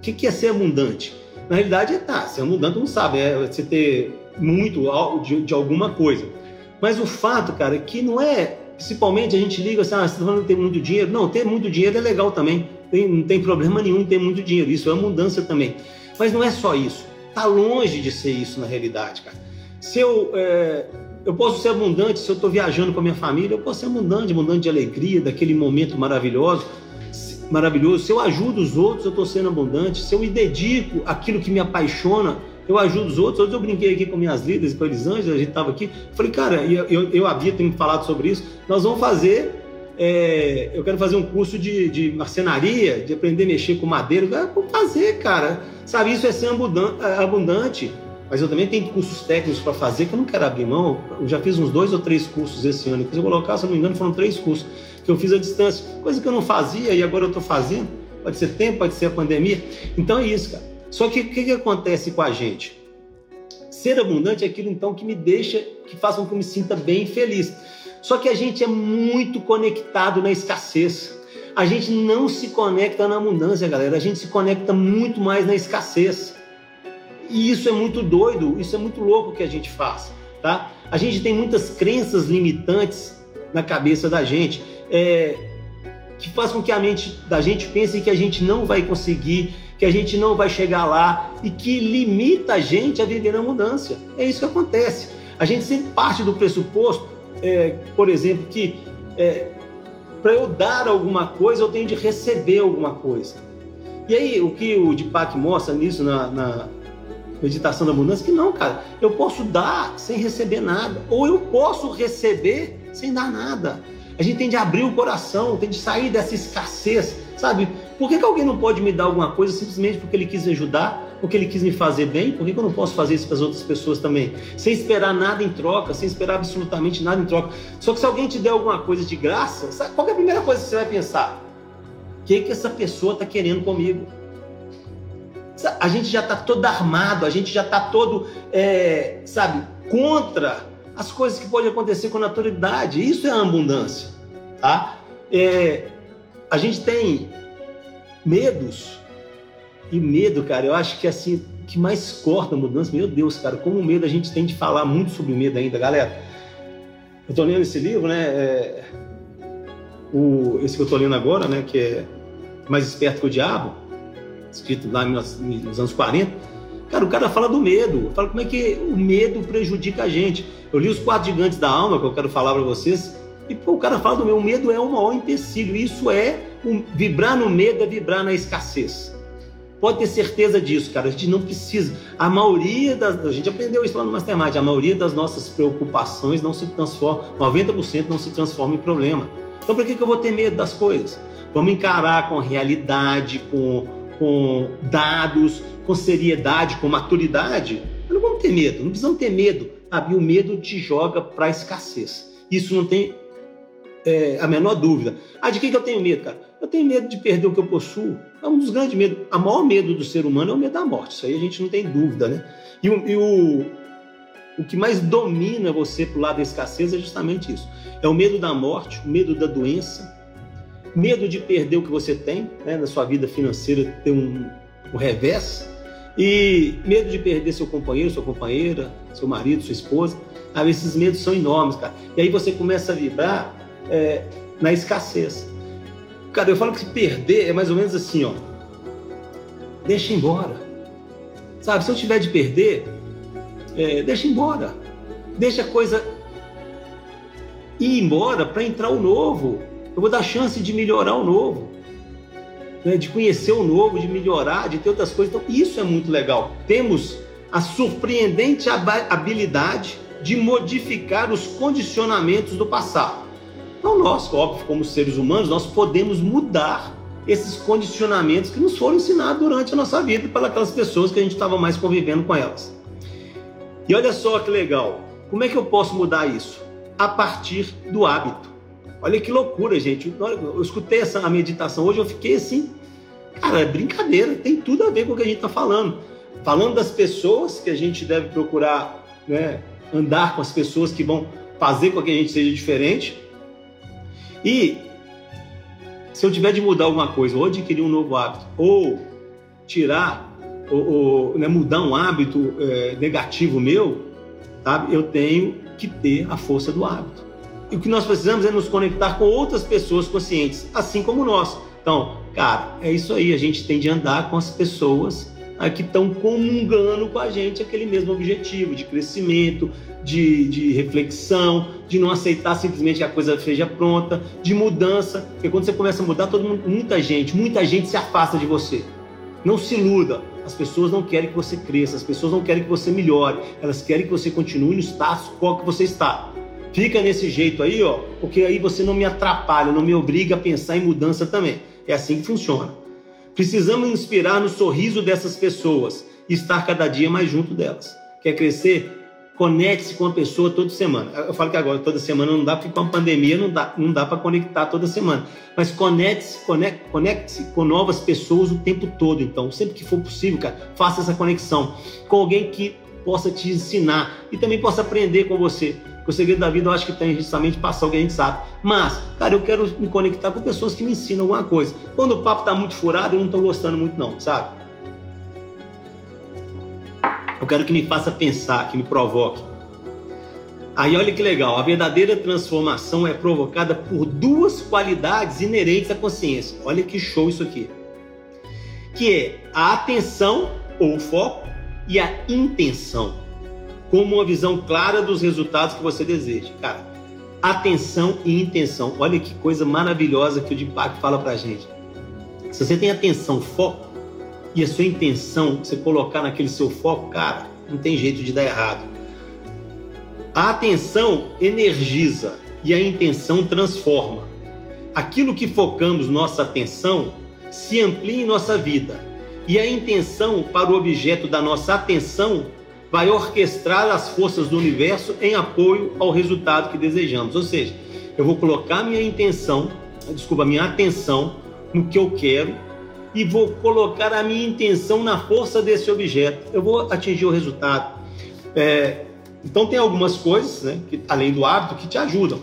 O que, que é ser abundante? Na realidade, é tá, ser abundante não sabe, é você ter muito de, de alguma coisa. Mas o fato, cara, é que não é, principalmente a gente liga assim, ah, você está falando que tem muito dinheiro. Não, ter muito dinheiro é legal também. Tem, não tem problema nenhum ter muito dinheiro. Isso é abundância também. Mas não é só isso. Está longe de ser isso na realidade, cara. Se eu, é, eu posso ser abundante se eu estou viajando com a minha família, eu posso ser abundante, abundante de alegria, daquele momento maravilhoso, maravilhoso. Se eu ajudo os outros, eu estou sendo abundante. Se eu me dedico àquilo que me apaixona, eu ajudo os outros. Hoje eu brinquei aqui com minhas líderes, com a Elisângela, a gente estava aqui. Falei, cara, eu, eu, eu havia me falado sobre isso. Nós vamos fazer. É, eu quero fazer um curso de, de marcenaria, de aprender a mexer com madeira. Vou fazer, cara. Sabe, isso é ser abundante. Mas eu também tenho cursos técnicos para fazer que eu não quero abrir mão. Eu já fiz uns dois ou três cursos esse ano. Se eu colocar, se eu não me engano, foram três cursos que eu fiz à distância. Coisa que eu não fazia e agora eu estou fazendo. Pode ser tempo, pode ser a pandemia. Então é isso, cara. Só que o que, que acontece com a gente? Ser abundante é aquilo então que me deixa, que faz com que eu me sinta bem e feliz. Só que a gente é muito conectado na escassez. A gente não se conecta na abundância, galera. A gente se conecta muito mais na escassez. E isso é muito doido, isso é muito louco que a gente faz, tá? A gente tem muitas crenças limitantes na cabeça da gente, é, que faz com que a mente da gente pense que a gente não vai conseguir que a gente não vai chegar lá e que limita a gente a viver na mudança. É isso que acontece. A gente sempre parte do pressuposto, é, por exemplo, que é, para eu dar alguma coisa eu tenho de receber alguma coisa. E aí, o que o Deepak mostra nisso na, na meditação da abundância, que não, cara, eu posso dar sem receber nada, ou eu posso receber sem dar nada. A gente tem de abrir o coração, tem de sair dessa escassez, sabe? Por que, que alguém não pode me dar alguma coisa simplesmente porque ele quis ajudar, porque ele quis me fazer bem? Por que, que eu não posso fazer isso para as outras pessoas também? Sem esperar nada em troca, sem esperar absolutamente nada em troca. Só que se alguém te der alguma coisa de graça, sabe, qual é a primeira coisa que você vai pensar? O que, que essa pessoa está querendo comigo? A gente já está todo armado, a gente já está todo, é, sabe, contra as coisas que podem acontecer com naturalidade. Isso é a abundância, tá? É, a gente tem medos e medo, cara. Eu acho que assim que mais corta a mudança. Meu Deus, cara, como medo a gente tem de falar muito sobre o medo ainda, galera. Eu tô lendo esse livro, né? É, o, esse que eu tô lendo agora, né? Que é Mais Esperto que o Diabo, escrito lá nos anos 40 Cara, o cara fala do medo, fala como é que o medo prejudica a gente. Eu li os quatro gigantes da alma, que eu quero falar para vocês, e pô, o cara fala do medo, o medo é o maior empecilho. Isso é um, vibrar no medo, é vibrar na escassez. Pode ter certeza disso, cara. A gente não precisa. A maioria das. A gente aprendeu isso lá no Mastermind. A maioria das nossas preocupações não se transforma, 90% não se transforma em problema. Então, por que, que eu vou ter medo das coisas? Vamos encarar com realidade, com, com dados, com seriedade, com maturidade, não vamos ter medo, não precisamos ter medo. Sabe? O medo te joga para a escassez. Isso não tem é, a menor dúvida. Ah, de que, que eu tenho medo, cara? Eu tenho medo de perder o que eu possuo. É um dos grandes medos. O maior medo do ser humano é o medo da morte. Isso aí a gente não tem dúvida, né? E, o, e o, o que mais domina você pro lado da escassez é justamente isso. É o medo da morte, o medo da doença, medo de perder o que você tem, né, na sua vida financeira, ter um, um revés, e medo de perder seu companheiro, sua companheira, seu marido, sua esposa. Ah, esses medos são enormes, cara. E aí você começa a vibrar é, na escassez. Cara, eu falo que perder é mais ou menos assim, ó. Deixa embora. Sabe, se eu tiver de perder, é, deixa embora. Deixa a coisa ir embora para entrar o novo. Eu vou dar chance de melhorar o novo né, de conhecer o novo, de melhorar, de ter outras coisas. Então, isso é muito legal. Temos a surpreendente habilidade de modificar os condicionamentos do passado. Então, nós, óbvio, como seres humanos, nós podemos mudar esses condicionamentos que nos foram ensinados durante a nossa vida pelas pessoas que a gente estava mais convivendo com elas. E olha só que legal. Como é que eu posso mudar isso? A partir do hábito. Olha que loucura, gente. Eu escutei essa meditação hoje, eu fiquei assim, cara, é brincadeira, tem tudo a ver com o que a gente está falando. Falando das pessoas que a gente deve procurar né, andar com as pessoas que vão fazer com que a gente seja diferente. E se eu tiver de mudar alguma coisa, ou adquirir um novo hábito, ou tirar ou, né, mudar um hábito é, negativo meu, sabe? Eu tenho que ter a força do hábito. E o que nós precisamos é nos conectar com outras pessoas conscientes, assim como nós. Então, cara, é isso aí. A gente tem de andar com as pessoas né, que estão comungando com a gente aquele mesmo objetivo de crescimento, de, de reflexão, de não aceitar simplesmente que a coisa seja pronta, de mudança. Porque quando você começa a mudar, todo mundo, muita gente, muita gente se afasta de você. Não se iluda. As pessoas não querem que você cresça, as pessoas não querem que você melhore, elas querem que você continue no status qual que você está. Fica nesse jeito aí, ó, porque aí você não me atrapalha, não me obriga a pensar em mudança também. É assim que funciona. Precisamos inspirar no sorriso dessas pessoas e estar cada dia mais junto delas. Quer crescer? Conecte-se com a pessoa toda semana. Eu falo que agora toda semana não dá, porque com a pandemia não dá, não dá para conectar toda semana. Mas conecte-se conecte, conecte com novas pessoas o tempo todo. Então, sempre que for possível, cara, faça essa conexão com alguém que possa te ensinar e também possa aprender com você. O segredo da vida eu acho que tem justamente passar o que a gente sabe. Mas, cara, eu quero me conectar com pessoas que me ensinam alguma coisa. Quando o papo tá muito furado, eu não tô gostando muito, não, sabe? Eu quero que me faça pensar, que me provoque. Aí olha que legal, a verdadeira transformação é provocada por duas qualidades inerentes à consciência. Olha que show isso aqui. Que é a atenção ou foco e a intenção, como uma visão clara dos resultados que você deseja. Cara, atenção e intenção. Olha que coisa maravilhosa que o Deepak fala pra gente. Se você tem atenção, foco, e a sua intenção, você colocar naquele seu foco, cara, não tem jeito de dar errado. A atenção energiza e a intenção transforma. Aquilo que focamos nossa atenção se amplia em nossa vida e a intenção para o objeto da nossa atenção vai orquestrar as forças do universo em apoio ao resultado que desejamos. Ou seja, eu vou colocar minha intenção, desculpa, minha atenção no que eu quero e vou colocar a minha intenção na força desse objeto. Eu vou atingir o resultado. É, então tem algumas coisas, né, que, além do hábito, que te ajudam.